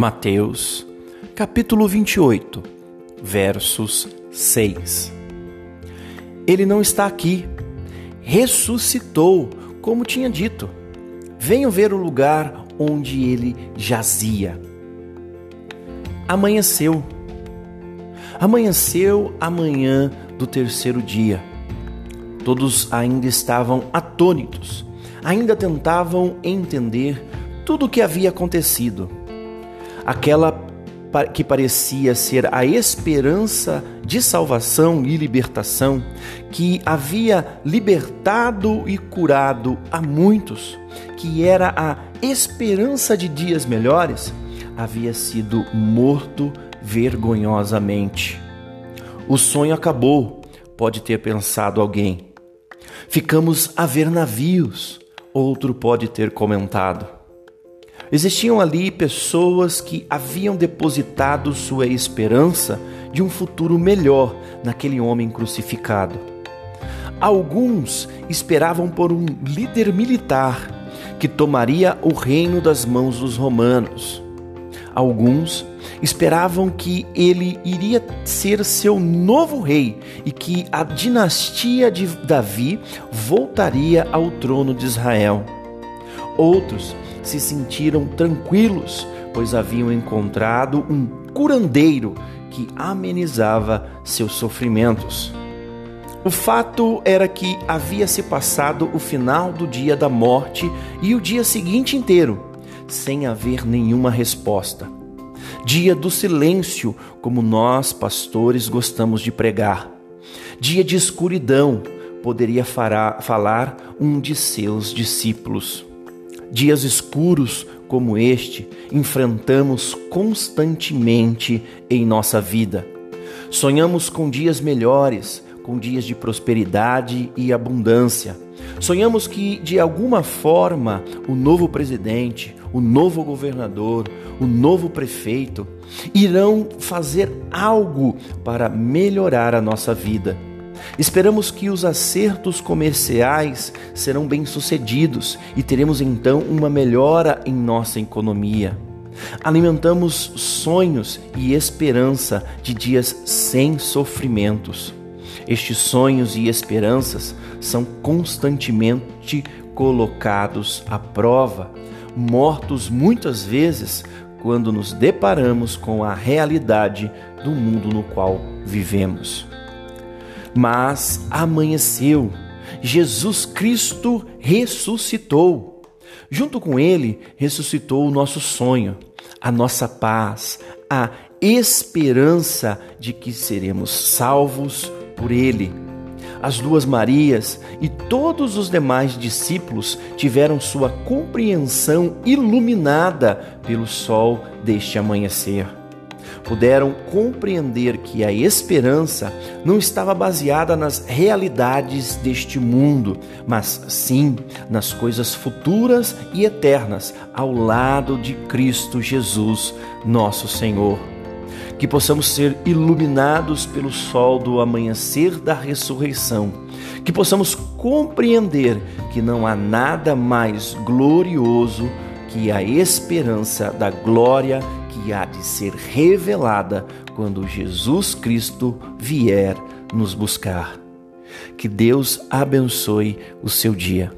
Mateus, capítulo 28, versos 6. Ele não está aqui, ressuscitou, como tinha dito. Venham ver o lugar onde ele jazia. Amanheceu. Amanheceu a manhã do terceiro dia. Todos ainda estavam atônitos, ainda tentavam entender tudo o que havia acontecido. Aquela que parecia ser a esperança de salvação e libertação, que havia libertado e curado a muitos, que era a esperança de dias melhores, havia sido morto vergonhosamente. O sonho acabou, pode ter pensado alguém. Ficamos a ver navios, outro pode ter comentado. Existiam ali pessoas que haviam depositado sua esperança de um futuro melhor naquele homem crucificado. Alguns esperavam por um líder militar que tomaria o reino das mãos dos romanos. Alguns esperavam que ele iria ser seu novo rei e que a dinastia de Davi voltaria ao trono de Israel. Outros se sentiram tranquilos, pois haviam encontrado um curandeiro que amenizava seus sofrimentos. O fato era que havia se passado o final do dia da morte e o dia seguinte inteiro, sem haver nenhuma resposta. Dia do silêncio, como nós, pastores, gostamos de pregar. Dia de escuridão, poderia falar um de seus discípulos. Dias escuros como este enfrentamos constantemente em nossa vida. Sonhamos com dias melhores, com dias de prosperidade e abundância. Sonhamos que, de alguma forma, o novo presidente, o novo governador, o novo prefeito irão fazer algo para melhorar a nossa vida. Esperamos que os acertos comerciais serão bem-sucedidos e teremos então uma melhora em nossa economia. Alimentamos sonhos e esperança de dias sem sofrimentos. Estes sonhos e esperanças são constantemente colocados à prova, mortos muitas vezes quando nos deparamos com a realidade do mundo no qual vivemos. Mas amanheceu, Jesus Cristo ressuscitou. Junto com ele, ressuscitou o nosso sonho, a nossa paz, a esperança de que seremos salvos por ele. As duas Marias e todos os demais discípulos tiveram sua compreensão iluminada pelo sol deste amanhecer puderam compreender que a esperança não estava baseada nas realidades deste mundo, mas sim nas coisas futuras e eternas ao lado de Cristo Jesus, nosso Senhor. Que possamos ser iluminados pelo sol do amanhecer da ressurreição, que possamos compreender que não há nada mais glorioso que a esperança da glória há de ser revelada quando Jesus Cristo vier nos buscar. Que Deus abençoe o seu dia.